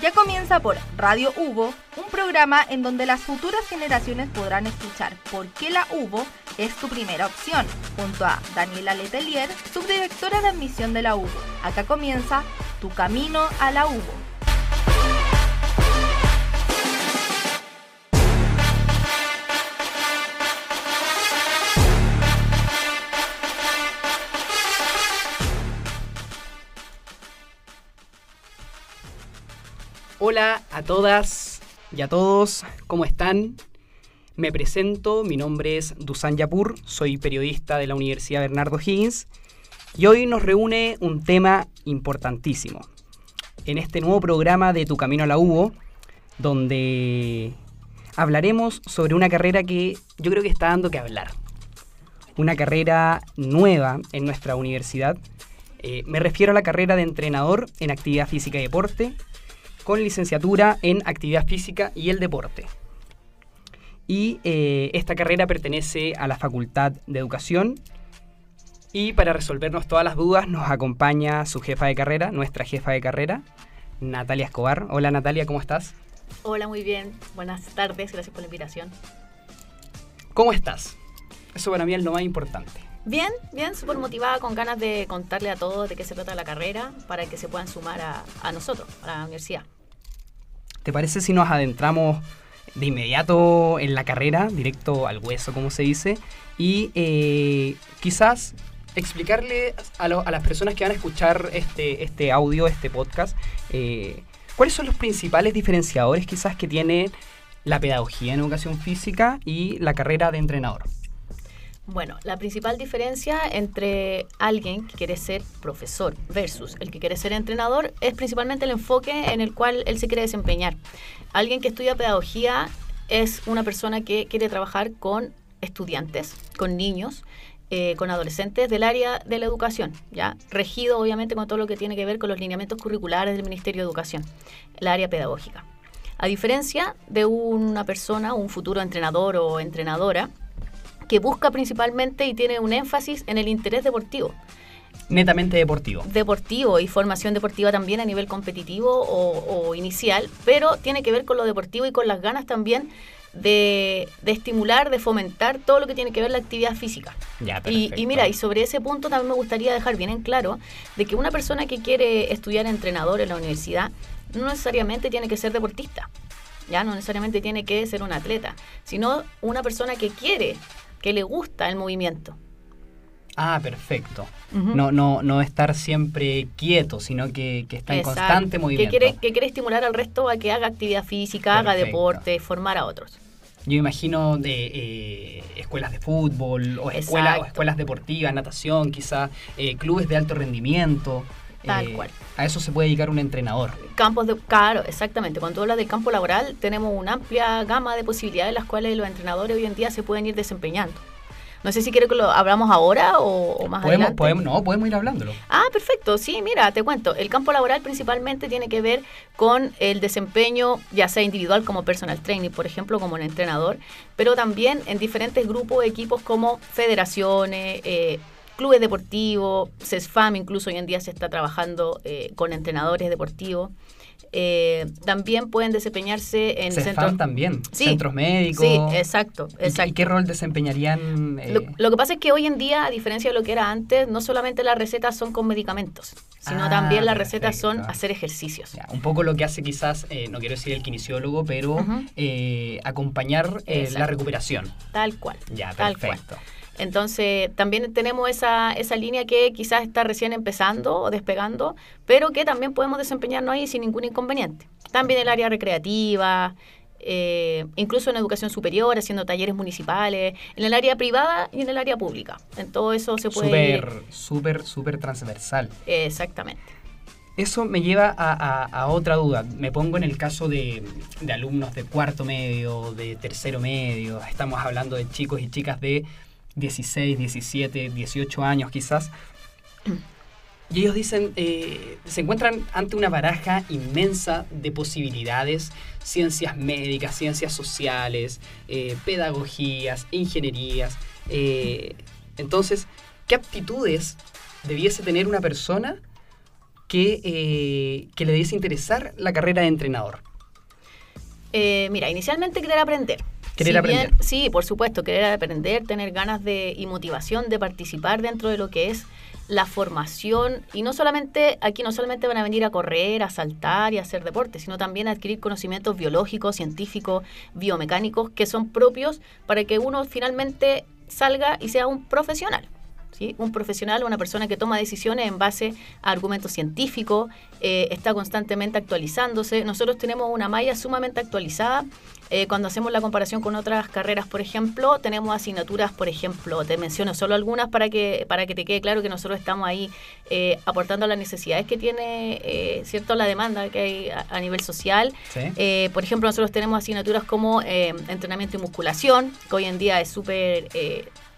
Ya comienza por Radio Hugo, un programa en donde las futuras generaciones podrán escuchar por qué la UBO es tu primera opción, junto a Daniela Letelier, subdirectora de admisión de la UBO. Acá comienza Tu Camino a la UBO. Hola a todas y a todos, ¿cómo están? Me presento, mi nombre es Dusan Yapur, soy periodista de la Universidad Bernardo Higgins y hoy nos reúne un tema importantísimo. En este nuevo programa de Tu Camino a la UBO, donde hablaremos sobre una carrera que yo creo que está dando que hablar. Una carrera nueva en nuestra universidad. Eh, me refiero a la carrera de entrenador en actividad física y deporte, con licenciatura en actividad física y el deporte. Y eh, esta carrera pertenece a la Facultad de Educación. Y para resolvernos todas las dudas nos acompaña su jefa de carrera, nuestra jefa de carrera, Natalia Escobar. Hola Natalia, ¿cómo estás? Hola, muy bien. Buenas tardes, gracias por la invitación. ¿Cómo estás? Eso para mí es lo más importante. Bien, bien, súper motivada, con ganas de contarle a todos de qué se trata la carrera para que se puedan sumar a, a nosotros, a la universidad. ¿Te parece si nos adentramos de inmediato en la carrera, directo al hueso, como se dice? Y eh, quizás explicarle a, las personas que van a escuchar este, este audio, este podcast, eh, cuáles son los principales diferenciadores quizás que tiene la pedagogía en educación física y la carrera de entrenador. Bueno, la principal diferencia entre alguien que quiere ser profesor versus el que quiere ser entrenador es principalmente el enfoque en el cual él se quiere desempeñar. Alguien que estudia pedagogía es una persona que quiere trabajar con estudiantes, con niños, eh, con adolescentes del área de la educación, ya regido obviamente con todo lo que tiene que ver con los lineamientos curriculares del Ministerio de Educación, el área pedagógica. A diferencia de una persona, un futuro entrenador o entrenadora, que busca principalmente y tiene un énfasis en el interés deportivo. Netamente deportivo. Deportivo y formación deportiva también a nivel competitivo o, inicial, pero tiene que ver con lo deportivo y con las ganas también de, estimular, de fomentar todo lo que tiene que ver la actividad física. y, y, mira, y sobre ese punto también me gustaría dejar bien en claro de que una persona que quiere estudiar entrenador en la universidad no necesariamente tiene que ser deportista, ya no necesariamente tiene que ser un atleta, sino una persona que quiere que le gusta el movimiento. Ah, perfecto. no, no, no estar siempre quieto, sino que, está en constante movimiento. Que quiere, que quiere estimular al resto a que haga actividad física, haga deporte, formar a otros. Yo imagino de eh, escuelas de fútbol o, escuelas, escuelas deportivas, natación, quizá, eh, clubes de alto rendimiento. Tal eh, cual. A eso se puede dedicar un entrenador. Campos de, claro, exactamente. Cuando habla del campo laboral, tenemos una amplia gama de posibilidades en las cuales los entrenadores hoy en día se pueden ir desempeñando. No sé si quiere que lo hablamos ahora o, más adelante. Podemos, no, podemos ir hablándolo. Ah, perfecto. Sí, mira, te cuento. El campo laboral principalmente tiene que ver con el desempeño, ya sea individual como personal training, por ejemplo, como un entrenador, pero también en diferentes grupos, equipos como federaciones, eh, clubes deportivos, CESFAM incluso hoy en día se está trabajando eh, con entrenadores deportivos. Eh, también pueden desempeñarse en centros también centros médicos sí exacto exacto ¿Y qué rol desempeñarían eh? lo, que pasa es que hoy en día a diferencia de lo que era antes no solamente las recetas son con medicamentos sino ah, también las recetas son hacer ejercicios. Un poco lo que hace quizás no quiero decir el kinesiólogo pero acompañar la recuperación. Tal cual ya perfecto entonces, también tenemos esa, esa línea que quizás está recién empezando o despegando, pero que también podemos desempeñarnos ahí sin ningún inconveniente. También el área recreativa, eh, incluso en educación superior, haciendo talleres municipales, en el área privada y en el área pública. En todo eso se puede... Súper, súper, súper transversal. Exactamente. Eso me lleva a, otra duda. Me pongo en el caso de, de alumnos de cuarto medio, de tercero medio. Estamos hablando de chicos y chicas de 16, 17, 18 años quizás. Y ellos dicen, eh, se encuentran ante una baraja inmensa de posibilidades, ciencias médicas, ciencias sociales, eh, pedagogías, ingenierías. Eh, entonces, ¿qué aptitudes debiese tener una persona que, que le diese interesar la carrera de entrenador? Mira, inicialmente querer aprender. Querer Si aprender. bien- sí, por supuesto, querer aprender, tener ganas de y motivación de participar dentro de lo que es la formación y no solamente aquí no solamente van a venir a correr, a saltar y a hacer deporte, sino también a adquirir conocimientos biológicos, científicos, biomecánicos que son propios para que uno finalmente salga y sea un profesional. ¿Sí? Un profesional, una persona que toma decisiones en base a argumentos científicos, eh, está constantemente actualizándose. Nosotros tenemos una malla sumamente actualizada. Eh, cuando hacemos la comparación con otras carreras, por ejemplo, tenemos asignaturas, por ejemplo, te menciono solo algunas para que, para que te quede claro que nosotros estamos ahí eh, aportando las necesidades que tiene, eh, ¿cierto?, la demanda que hay a, a nivel social. Sí. Por ejemplo, nosotros tenemos asignaturas como entrenamiento y musculación, que hoy en día es súper...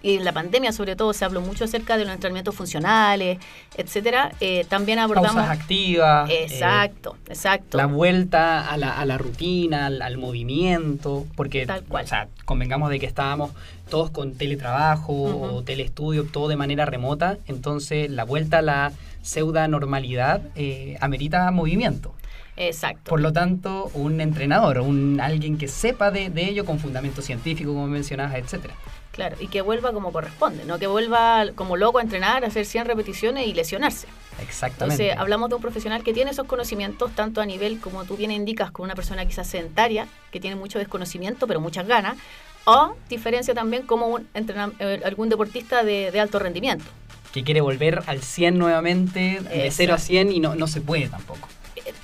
y en la pandemia sobre todo se habló mucho acerca de los entrenamientos funcionales, etcétera. Eh, también abordamos... Pausas activas. eh, Exacto, exacto. la vuelta a la, a la rutina, al, al movimiento, porque Tal cual. o sea, convengamos de que estábamos todos con teletrabajo o Ujú. telestudio, todo de manera remota, entonces la vuelta a la pseudo normalidad eh, amerita movimiento. Exacto. Por lo tanto, un entrenador, un alguien que sepa de, de ello con fundamento científico, como mencionabas, etcétera. Claro, y que vuelva como corresponde, no que vuelva como loco a entrenar, a hacer 100 repeticiones y lesionarse. Exactamente. Entonces, hablamos de un profesional que tiene esos conocimientos, tanto a nivel, como tú bien indicas, con una persona quizás sedentaria, que tiene mucho desconocimiento, pero muchas ganas, o diferencia también como un eh, algún deportista de, de alto rendimiento. que quiere volver al 100 nuevamente, de Exacto. 0 a 100 y no, no se puede tampoco.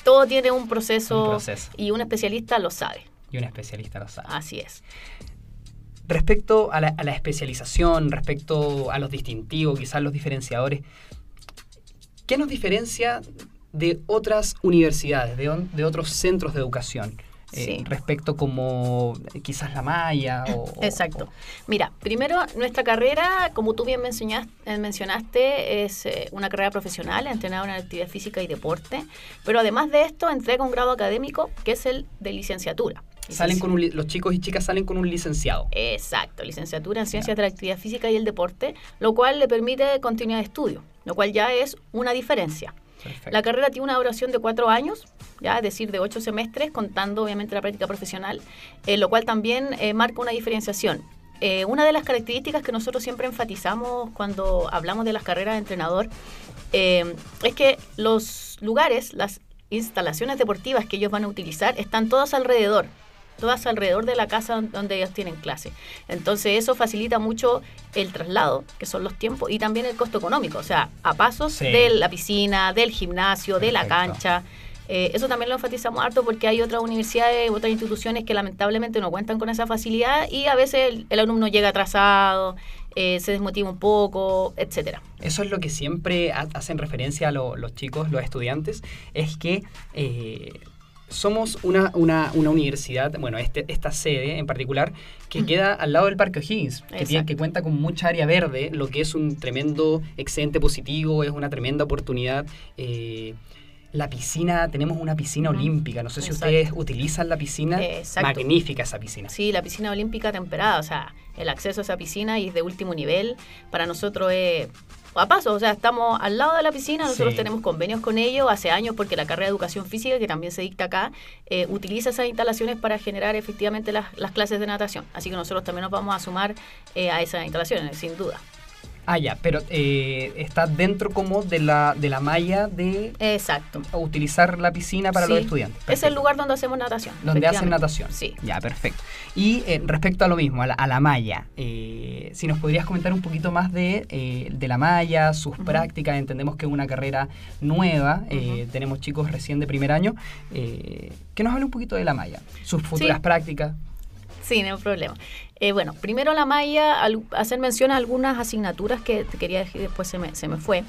Todo tiene un proceso, Un proceso. y un especialista lo sabe. Y un especialista lo sabe. Así es. Respecto a la, a la especialización, respecto a los distintivos, quizás los diferenciadores, ¿qué nos diferencia de otras universidades, de, on- de otros centros de educación? Eh, respecto como eh, quizás la malla o... o- Exacto. Mira, primero, nuestra carrera, como tú bien mencionaste, eh, mencionaste es una carrera profesional, entrenador en actividad física y deporte, pero además de esto entrega un grado académico que es el de licenciatura. Salen con un los chicos y chicas salen con un licenciado. Exacto, licenciatura en Ciencias de la Actividad Física y el Deporte, lo cual le permite continuidad de estudio, lo cual ya es una diferencia. La carrera tiene una duración de cuatro años, ya es decir, de ocho semestres, contando obviamente la práctica profesional, eh, lo cual también eh, marca una diferenciación. Eh, una de las características que nosotros siempre enfatizamos cuando hablamos de las carreras de entrenador es que los lugares, las instalaciones deportivas que ellos van a utilizar están todas alrededor, todas alrededor de la casa donde ellos tienen clase. Entonces eso facilita mucho el traslado, que son los tiempos, y también el costo económico, o sea, a pasos Sí. de la piscina, del gimnasio, de la cancha. Eh, eso también lo enfatizamos harto porque hay otras universidades, otras instituciones que lamentablemente no cuentan con esa facilidad y a veces el, el alumno llega atrasado, eh, se desmotiva un poco, etcétera. Eso es lo que siempre ha- hacen referencia a lo- los chicos, los estudiantes, es que eh, somos una, una, una universidad, bueno, este, esta sede en particular, que Mm. queda al lado del Parque O'Higgins, que, tiene, que cuenta con mucha área verde, lo que es un tremendo excedente positivo, es una tremenda oportunidad. eh, la piscina, tenemos una piscina olímpica, no sé si Exacto. ustedes utilizan la piscina, Exacto. magnífica esa piscina. Sí, la piscina olímpica temperada, o sea, el acceso a esa piscina y es de último nivel, para nosotros es a paso, o sea, estamos al lado de la piscina, nosotros Sí. tenemos convenios con ellos hace años porque la carrera de educación física, que también se dicta acá, eh, utiliza esas instalaciones para generar efectivamente las, las clases de natación. Así que nosotros también nos vamos a sumar eh, a esas instalaciones, sin duda. Ah, ya, pero eh, está dentro como de la, de la malla de Exacto. utilizar la piscina para Sí, los estudiantes. Es Perfecto. el lugar donde hacemos natación. donde hacen natación. Sí. Ya, perfecto. Y eh, respecto a lo mismo, a la, a la malla, eh, si nos podrías comentar un poquito más de, eh, de la malla, sus prácticas, entendemos que es una carrera nueva, eh, Ujú. tenemos chicos recién de primer año, eh, que nos hable un poquito de la malla, sus futuras Sí. prácticas. Sí, no hay problema. Eh, bueno, primero la malla, al- hacer mención a algunas asignaturas que te quería decir, después se me, se me fue.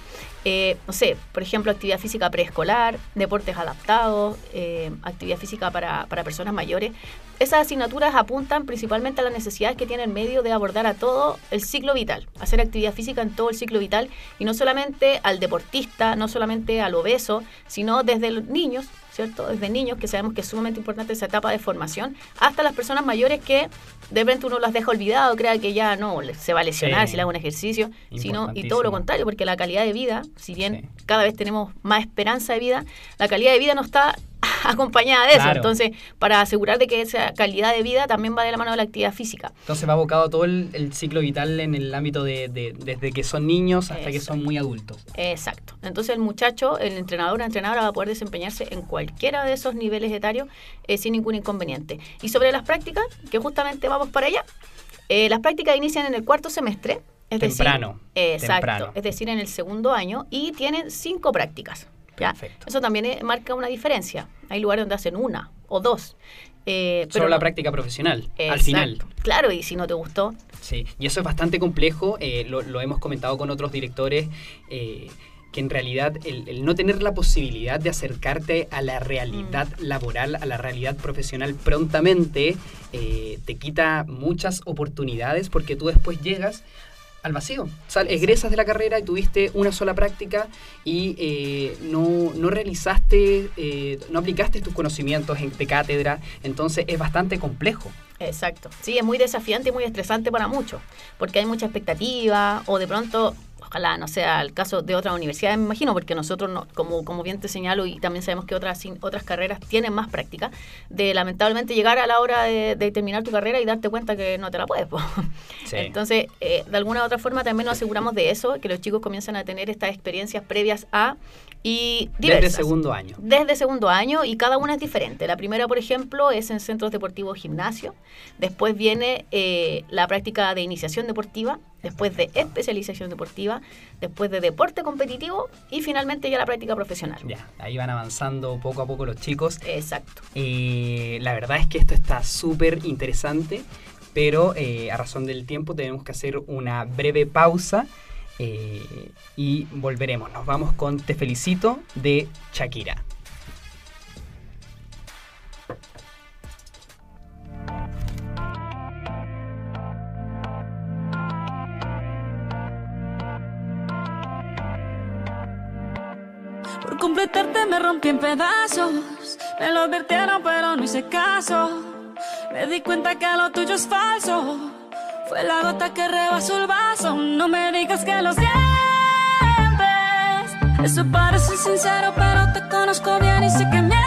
Eh, no sé, por ejemplo, actividad física preescolar, deportes adaptados, eh, actividad física para, para personas mayores. Esas asignaturas apuntan principalmente a las necesidades que tiene el medio de abordar a todo el ciclo vital, hacer actividad física en todo el ciclo vital y no solamente al deportista, no solamente al obeso, sino desde los niños, ¿cierto? Desde niños, que sabemos que es sumamente importante esa etapa de formación, hasta las personas mayores que de repente uno las deja olvidado, crea que ya no se va a lesionar Sí. si le hago un ejercicio, sino y todo lo contrario, porque la calidad de vida, si bien Sí. cada vez tenemos más esperanza de vida, la calidad de vida no está acompañada de eso. Entonces, para asegurar de que esa calidad de vida también va de la mano de la actividad física. Entonces va abocado todo el, el ciclo vital en el ámbito de, de- desde que son niños hasta que son muy adultos. Exacto. Entonces el muchacho, el entrenador o entrenadora va a poder desempeñarse en cualquiera de esos niveles etarios eh, sin ningún inconveniente. Y sobre las prácticas, que justamente vamos para allá, eh, las prácticas inician en el cuarto semestre. Es Temprano, Decir, exacto. temprano. Es decir, en el segundo año y tienen cinco prácticas. Perfecto. Eso también eh, marca una diferencia. Hay lugares donde hacen una o dos. eh, Solo pero la práctica profesional, al final. Claro, y si no te gustó, Sí, y eso es bastante complejo, eh, lo, lo hemos comentado con otros directores, eh, que en realidad el, el no tener la posibilidad de acercarte a la realidad Mm. laboral, a la realidad profesional prontamente, te quita muchas oportunidades porque tú después llegas al vacío. Sal, egresas de la carrera y tuviste una sola práctica y eh, no, no realizaste, eh, no aplicaste tus conocimientos en- de cátedra, entonces es bastante complejo. Exacto. Sí, es muy desafiante y muy estresante para muchos, porque hay mucha expectativa o de pronto, ojalá no sea el caso de otras universidades, me imagino, porque nosotros, no, como, como bien te señalo, y también sabemos que otras, otras carreras tienen más práctica, de lamentablemente llegar a la hora de, de terminar tu carrera y darte cuenta que no te la puedes. Sí. Entonces, eh, de alguna u otra forma también nos aseguramos de eso, que los chicos comienzan a tener estas experiencias previas a y diversas. Desde segundo año. Desde segundo año y cada una es diferente. La primera, por ejemplo, es en centros deportivos gimnasio. Después viene eh, la práctica de iniciación deportiva, después de especialización deportiva, después de deporte competitivo y finalmente ya la práctica profesional. Ya, ahí van avanzando poco a poco los chicos. Exacto. Eh, la verdad es que esto está súper interesante, pero eh, a razón del tiempo tenemos que hacer una breve pausa eh, y volveremos. Nos vamos con Te Felicito de Shakira. Completarte me rompí en pedazos. Me lo advirtieron, pero no hice caso. Me di cuenta que lo tuyo es falso. Fue la gota que rebasó el vaso. No me digas que lo sientes. Eso parece sincero, pero te conozco bien y sé que mientes.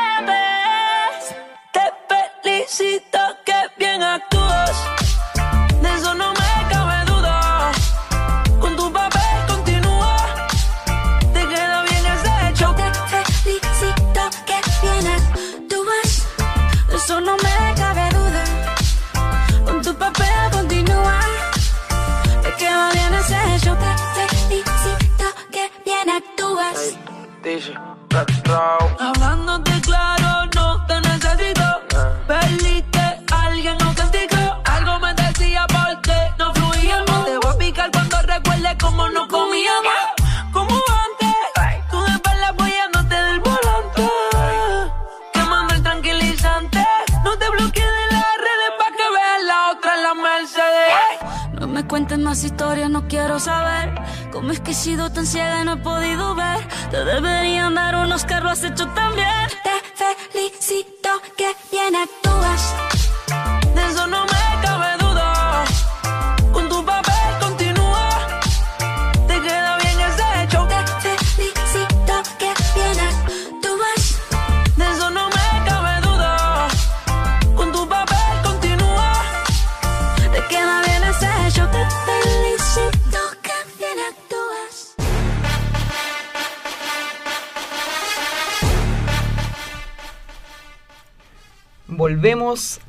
Felicito que bien actúas.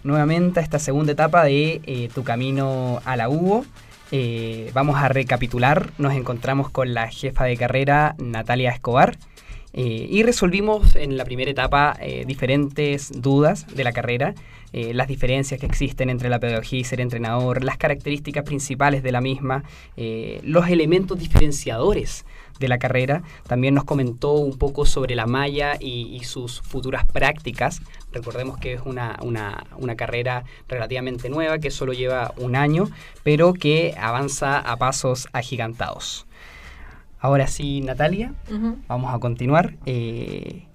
Nuevamente a esta segunda etapa de eh, Tu Camino a la UBO. Eh, vamos a recapitular, nos encontramos con la jefa de carrera Natalia Escobar eh, y resolvimos en la primera etapa diferentes dudas de la carrera, las diferencias que existen entre la pedagogía y ser entrenador, las características principales de la misma, los elementos diferenciadores de la carrera. También nos comentó un poco sobre la malla y, y sus futuras prácticas. Recordemos que es una, una- una carrera relativamente nueva, que solo lleva un año, pero que avanza a pasos agigantados. Ahora sí, Natalia. Vamos a continuar. Eh,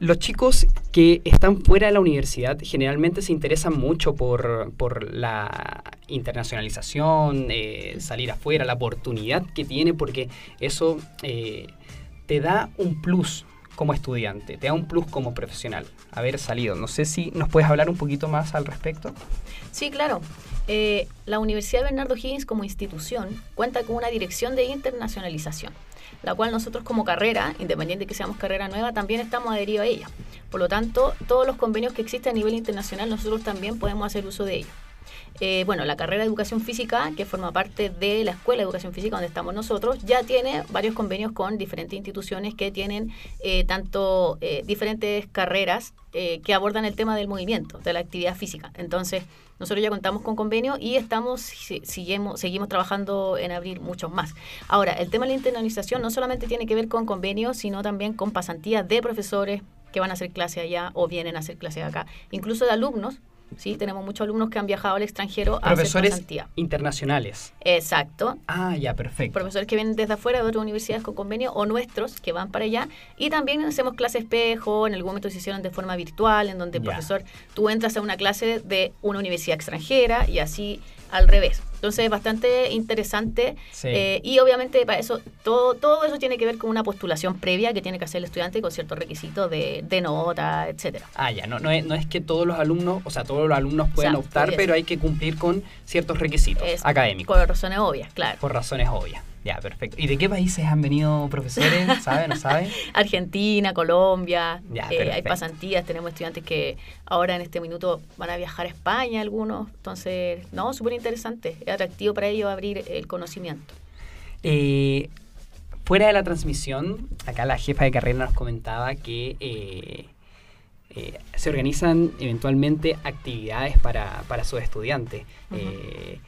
los chicos que están fuera de la universidad generalmente se interesan mucho por, por la internacionalización, eh, salir afuera, la oportunidad que tiene, porque eso eh, te da un plus como estudiante, te da un plus como profesional haber salido. No sé si nos puedes hablar un poquito más al respecto. Sí, claro. Eh, la Universidad Bernardo Higgins como institución cuenta con una dirección de internacionalización, la cual nosotros como carrera, independiente de que seamos carrera nueva, también estamos adheridos a ella. Por lo tanto, todos los convenios que existen a nivel internacional, nosotros también podemos hacer uso de ellos. Eh, bueno, la carrera de educación física, que forma parte de la escuela de educación física donde estamos nosotros, ya tiene varios convenios con diferentes instituciones que tienen eh, tanto eh, diferentes carreras que abordan el tema del movimiento, de la actividad física. Entonces, nosotros ya contamos con convenio y estamos, seguimos, seguimos trabajando en abrir muchos más. Ahora, el tema de la internalización no solamente tiene que ver con convenios, sino también con pasantías de profesores que van a hacer clase allá o vienen a hacer clase acá, incluso de alumnos. Sí, tenemos muchos alumnos que han viajado al extranjero a hacer pasantía. internacionales. Exacto. Ah, ya, perfecto. Profesores que vienen desde afuera de otras universidades con convenio o nuestros que van para allá. Y también hacemos clases espejo, en algún momento se hicieron de forma virtual, en donde el Ya. profesor, tú entras a una clase de una universidad extranjera y así al revés. Entonces es bastante interesante Sí. eh, y obviamente para eso todo, todo eso tiene que ver con una postulación previa que tiene que hacer el estudiante con ciertos requisitos de, de nota, etcétera. Ah, ya, no, no, es, no es que todos los alumnos, o sea, todos los alumnos puedan sea, optar, pero hay que cumplir con ciertos requisitos Es académicos, Por razones obvias, claro. por razones obvias. Ya, perfecto. ¿Y de qué países han venido profesores? ¿Sabe? ¿No sabe? Argentina, Colombia, Ya, eh, hay pasantías, tenemos estudiantes que ahora en este minuto van a viajar a España algunos, entonces, no, súper interesante, es atractivo para ellos abrir el conocimiento. Eh, fuera de la transmisión, acá la jefa de carrera nos comentaba que eh, eh, se organizan eventualmente actividades para, para sus estudiantes. Eh,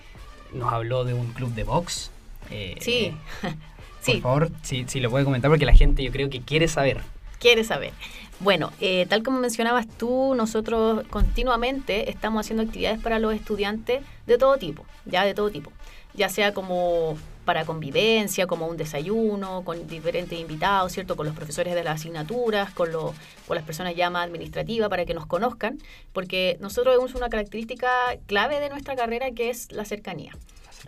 nos habló de un club de box. Eh, Sí, Por sí, favor, si, si lo puede comentar, porque la gente yo creo que quiere saber. quieres saber. Bueno, eh, tal como mencionabas tú, nosotros continuamente estamos haciendo actividades para los estudiantes de todo tipo, ya de todo tipo, ya sea como para convivencia, como un desayuno, con diferentes invitados, ¿cierto? Con los profesores de las asignaturas, con, los con las personas ya más administrativas para que nos conozcan, porque nosotros vemos una característica clave de nuestra carrera que es la cercanía.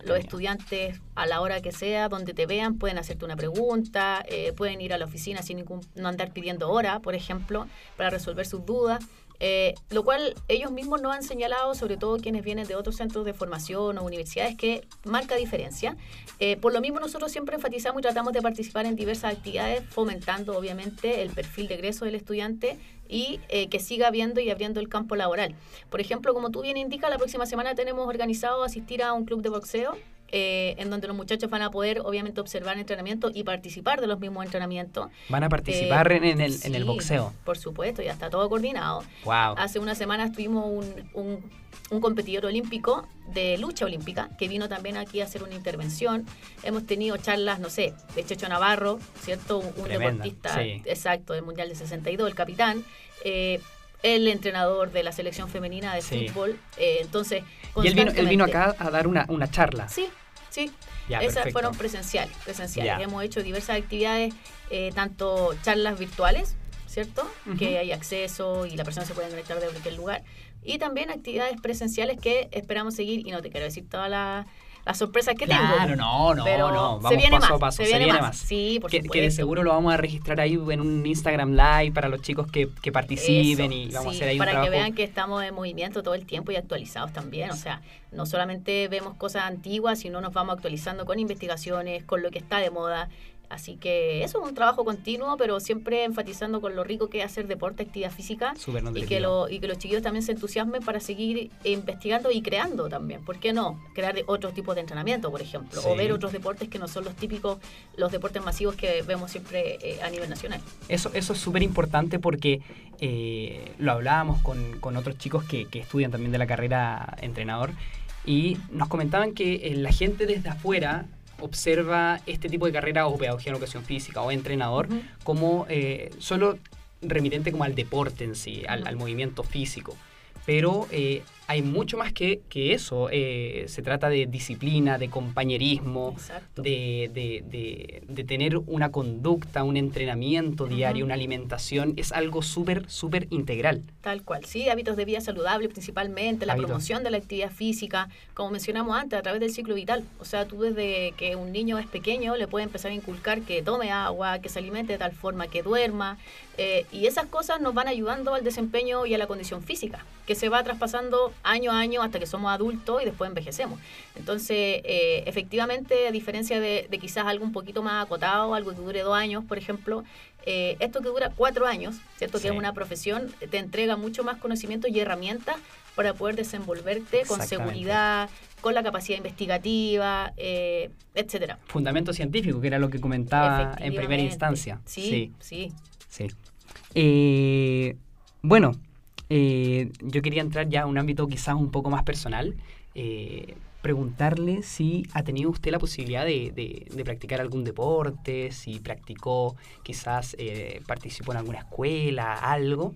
Los estudiantes, a la hora que sea, donde te vean, pueden hacerte una pregunta, eh, pueden ir a la oficina sin ningún, no andar pidiendo hora, por ejemplo, para resolver sus dudas. Eh, lo cual ellos mismos nos han señalado, sobre todo quienes vienen de otros centros de formación o universidades, que marca diferencia. Eh, por lo mismo, nosotros siempre enfatizamos y tratamos de participar en diversas actividades, fomentando obviamente el perfil de egreso del estudiante y eh, que siga viendo y abriendo el campo laboral. Por ejemplo, como tú bien indicas, la próxima semana tenemos organizado asistir a un club de boxeo eh, en donde los muchachos van a poder obviamente observar entrenamiento y participar de los mismos entrenamientos. Van a participar Eh, en, el, en el sí, boxeo. Por supuesto, ya está todo coordinado. Wow. Hace unas semanas tuvimos un, un, un competidor olímpico de lucha olímpica que vino también aquí a hacer una intervención. Hemos tenido charlas, no sé, de Checho Navarro, ¿cierto? Un, deportista sí. exacto del Mundial de 62, el capitán. eh, el entrenador de la selección femenina de Sí. fútbol. eh, entonces, Y él vino, él vino acá a dar una, una charla. Sí, sí. Ya, Esas perfecto. fueron presenciales, presenciales. Ya. Hemos hecho diversas actividades, eh, tanto charlas virtuales, ¿cierto? Que hay acceso y la persona se puede conectar de cualquier lugar. Y también actividades presenciales que esperamos seguir, y no te quiero decir todas las las sorpresas que tengo. Claro, no, no, pero no. Vamos se viene paso más, a paso. se viene, más. Sí, por que, que de seguro lo vamos a registrar ahí en un Instagram Live para los chicos que, que participen Eso, y vamos sí, a hacer ahí para un trabajo. que vean que estamos en movimiento todo el tiempo y actualizados también. O sea, no solamente vemos cosas antiguas, sino nos vamos actualizando con investigaciones, con lo que está de moda. Así que eso es un trabajo continuo, pero siempre enfatizando con lo rico que es hacer deporte, actividad física y que, lo, y que los chiquillos también se entusiasmen para seguir investigando y creando también. ¿Por qué no? Crear otros tipos de entrenamiento, por ejemplo, o ver otros deportes que no son los típicos, los deportes masivos que vemos siempre eh, a nivel nacional. Eso, eso es súper importante porque eh, lo hablábamos con, con otros chicos que, que estudian también de la carrera entrenador y nos comentaban que eh, la gente desde afuera observa este tipo de carrera o pedagogía en educación física o entrenador como eh, solo remitente como al deporte en sí, al movimiento físico. Pero eh, hay mucho más que, que eso. eh, se trata de disciplina, de compañerismo, de, de- de- de tener una conducta, un entrenamiento diario, una alimentación. Es algo súper, súper integral. Tal cual, sí, hábitos de vida saludable principalmente, la Hábitos. promoción de la actividad física, como mencionamos antes, a través del ciclo vital. O sea, tú desde que un niño es pequeño le puedes empezar a inculcar que tome agua, que se alimente de tal forma, que duerma, eh, y esas cosas nos van ayudando al desempeño y a la condición física, que se va traspasando año a año hasta que somos adultos y después envejecemos. Entonces, eh, efectivamente, a diferencia de, de quizás algo un poquito más acotado, algo que dure dos años, por ejemplo, eh, esto que dura cuatro años, ¿cierto? Que es una profesión, te entrega mucho más conocimientos y herramientas para poder desenvolverte con seguridad, con la capacidad investigativa, eh, etcétera. Fundamento científico, que era lo que comentaba en primera instancia. Sí, sí. Sí. Eh, bueno, eh, yo quería entrar ya a un ámbito quizás un poco más personal. eh, preguntarle si ha tenido usted la posibilidad de, de- practicar algún deporte, si practicó, quizás eh, participó en alguna escuela, algo.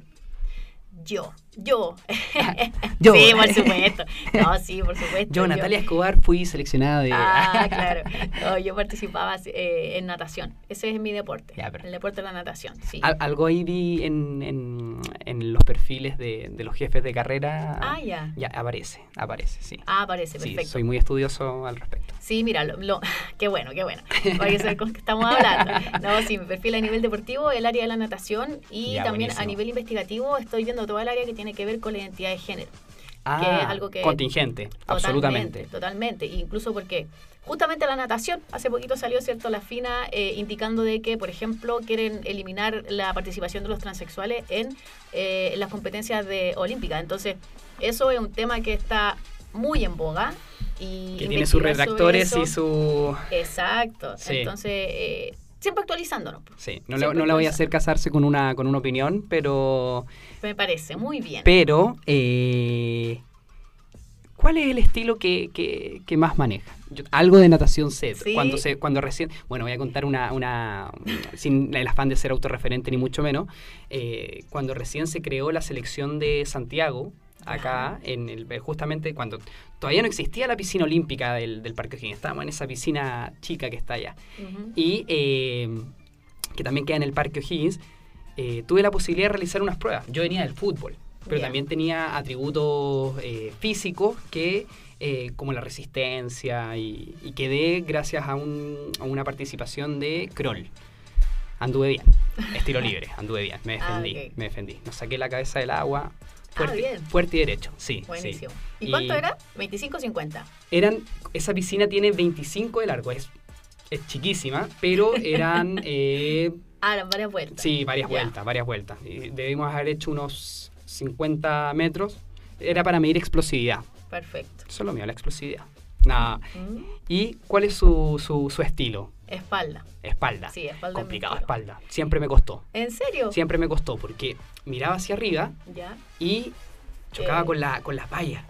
Yo, yo. Yo. Sí, por supuesto. No, sí, por supuesto. Yo, Natalia Escobar, fui seleccionada de... Ah, claro. No, yo participaba eh, en natación. Ese es mi deporte. Ya, El deporte de la natación, sí. Al- algo ahí vi en, en- en los perfiles de, de los jefes de carrera. Ah, ya. Ya, aparece, aparece, sí. Ah, parece, sí, perfecto. soy muy estudioso al respecto. Sí, mira, lo, lo- qué bueno, qué bueno. Porque saber con qué estamos hablando. No, sí, mi perfil a nivel deportivo, el área de la natación y Ya, también buenísimo. a nivel investigativo estoy viendo toda el área que tiene que ver con la identidad de género. Ah, que es algo que- contingente, absolutamente. Totalmente, incluso porque justamente la natación, hace poquito salió, ¿cierto?, la FINA eh, indicando de que, por ejemplo, quieren eliminar la participación de los transexuales en eh, las competencias de olímpicas. Entonces, eso es un tema que está muy en boga. Y Que tiene sus redactores y su... Exacto. Sí. Entonces, eh, siempre actualizándonos. Sí, no, Siempre no la voy a hacer casarse con una, con una opinión, pero... Me parece muy bien. Pero, eh, ¿cuál es el estilo que, que- que más maneja? Yo- algo de natación sé. Sí. Cuando, se, cuando recién... Bueno, voy a contar una... una sin el afán de ser autorreferente ni mucho menos. eh, cuando recién se creó la selección de Santiago, acá, en el, justamente cuando todavía no existía la piscina olímpica del, del Parque O'Higgins. Estábamos en esa piscina chica que está allá. Ujú. y eh, que también queda en el Parque O'Higgins, eh, tuve la posibilidad de realizar unas pruebas. Yo venía del fútbol, pero Ya. también tenía atributos eh, físicos que, eh, como la resistencia, y, y quedé gracias a, un- a una participación de crawl. Anduve bien, estilo libre, anduve bien, me Ah, defendí, ok. me defendí. Nos saqué la cabeza del agua, fuerte, bien. fuerte y derecho, sí. sí. Buenísimo. ¿Y, Y- cuánto era? ¿25 o 50? Eran, esa piscina tiene 25 de largo, es, es chiquísima, pero eran eh, Ah, eran varias vueltas. Sí, varias vueltas, varias vueltas. Y debimos haber hecho unos 50 metros. Era para medir explosividad. Perfecto. Eso es lo mío, la explosividad. Nada. Mm, ¿Y cuál es su, su, su estilo? Espalda. Espalda. Sí, espalda Complicado, espalda. Siempre me costó. ¿En serio? Siempre me costó porque miraba hacia arriba Ya. y chocaba Eh. con, la, con las vallas.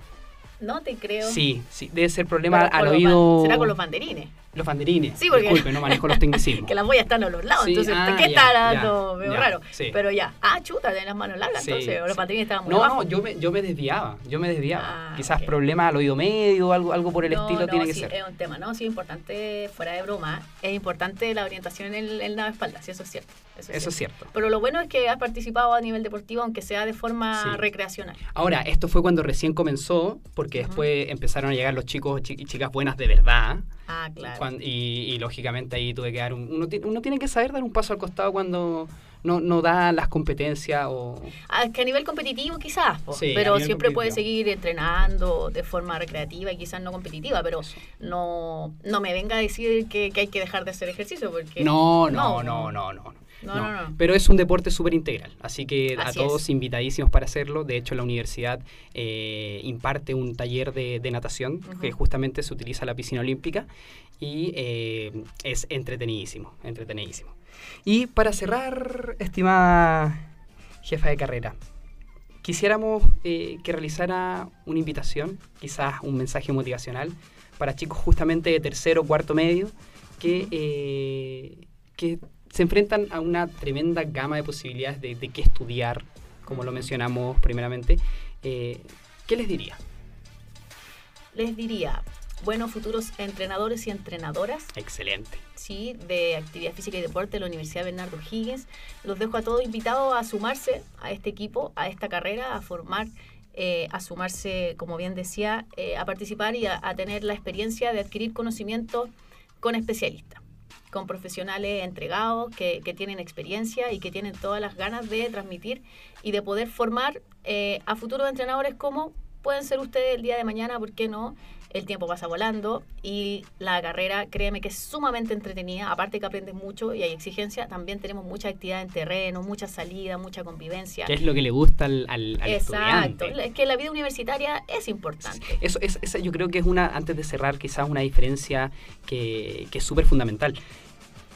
No te creo. Sí, sí, debe ser problema al oído. Será con los banderines. Los banderines. Sí, porque- Disculpe, no manejo los tecnicismos. Que las voy a estar a los lados. Sí, entonces, ah, ¿qué está dando? Ya, raro. sí. Pero ya. Ah, chuta, tenés las manos largas. Entonces, los banderines estaban muy No, abajo. no, yo me, yo me desviaba, yo me desviaba. Ah, Quizás ok. problema al oído medio, algo, algo por el No, estilo no, tiene que ser. Es un tema, ¿no? Sí, es importante, fuera de broma, es importante la orientación en el, en la espalda, sí, eso es cierto. Eso es Eso es cierto. cierto. Pero lo bueno es que has participado a nivel deportivo, aunque sea de forma Sí. recreacional. Ahora, esto fue cuando recién comenzó, porque después empezaron a llegar los chicos chi- y chicas buenas de verdad. Ah, claro. Cuan- y, y lógicamente ahí tuve que dar un... Uno, uno tiene que saber dar un paso al costado cuando no, no da las competencias o... Ah, que a nivel competitivo quizás, po, Sí, pero siempre puede competitivo. seguir entrenando de forma recreativa y quizás no competitiva, pero no, no me venga a decir que, que hay que dejar de hacer ejercicio porque... No, no, no, no, no. No, no, no. Pero es un deporte súper integral, así que Así a todos es. invitadísimos para hacerlo. De hecho, la universidad eh, imparte un taller de, de natación que justamente se utiliza la piscina olímpica y eh, es entretenidísimo, entretenidísimo. Y para cerrar, estimada jefa de carrera, quisiéramos eh, que realizara una invitación, quizás un mensaje motivacional para chicos justamente de tercero o cuarto medio que, eh, que se enfrentan a una tremenda gama de posibilidades de, de qué estudiar, como lo mencionamos primeramente. Eh, ¿Qué les diría? Les diría, buenos futuros entrenadores y entrenadoras Excelente. ¿sí? de actividad física y deporte de la Universidad Bernardo Higgins. Los dejo a todos invitados a sumarse a este equipo, a esta carrera, a formar, eh, a sumarse, como bien decía, eh, a participar y a, a tener la experiencia de adquirir conocimientos con especialistas, con profesionales entregados que, que tienen experiencia y que tienen todas las ganas de transmitir y de poder formar eh, a futuros entrenadores como pueden ser ustedes el día de mañana, ¿por qué no? El tiempo pasa volando y la carrera, créeme que es sumamente entretenida, aparte que aprendes mucho y hay exigencia, también tenemos mucha actividad en terreno, mucha salida, mucha convivencia. ¿Qué es lo que le gusta al, al, al Exacto, estudiante? es que la vida universitaria es importante. Eso, es, esa yo creo que es una, antes de cerrar, quizás una diferencia que, que es súper fundamental.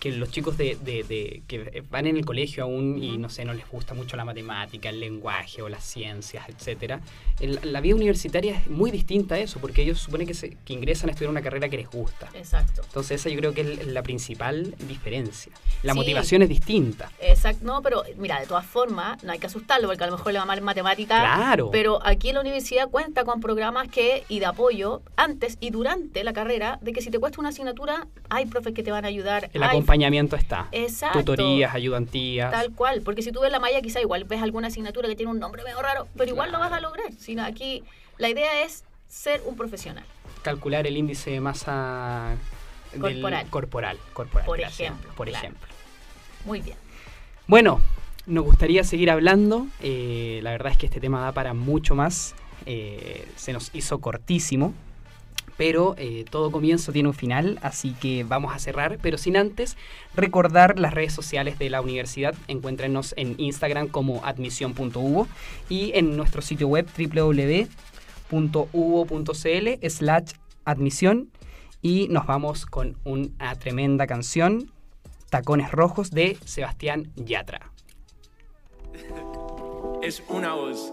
Que los chicos de, de- de- que van en el colegio aún y no sé, no les gusta mucho la matemática, el lenguaje o las ciencias, etcétera. el- la vida universitaria es muy distinta a eso, porque ellos supone que, se, que ingresan a estudiar una carrera que les gusta. Exacto. Entonces esa yo creo que es la principal diferencia. La Sí. motivación es distinta. Exacto, no, pero mira, de todas formas, no hay que asustarlo porque a lo mejor le va mal en matemática. Claro. Pero aquí en la universidad cuenta con programas que y de apoyo antes y durante la carrera, de que si te cuesta una asignatura, hay profes que te van a ayudar. El hay- acompañamiento está. Exacto. Tutorías, ayudantías. Tal cual, porque si tú ves la malla, quizá igual ves alguna asignatura que tiene un nombre medio raro, pero igual lo vas a lograr. Sino aquí la idea es ser un profesional. calcular el índice de masa del- Corporal. corporal, corporal, Por gracias, ejemplo, por claro. ejemplo. Muy bien. Bueno, nos gustaría seguir hablando. eh, la verdad es que este tema da para mucho más. eh, se nos hizo cortísimo. Pero eh, todo comienzo tiene un final, así que vamos a cerrar. Pero sin antes recordar las redes sociales de la universidad. Encuéntrenos en Instagram como admisión.uvo y en nuestro sitio web www.uvo.cl slash admisión. Y nos vamos con una tremenda canción, Tacones Rojos de Sebastián Yatra. es una voz.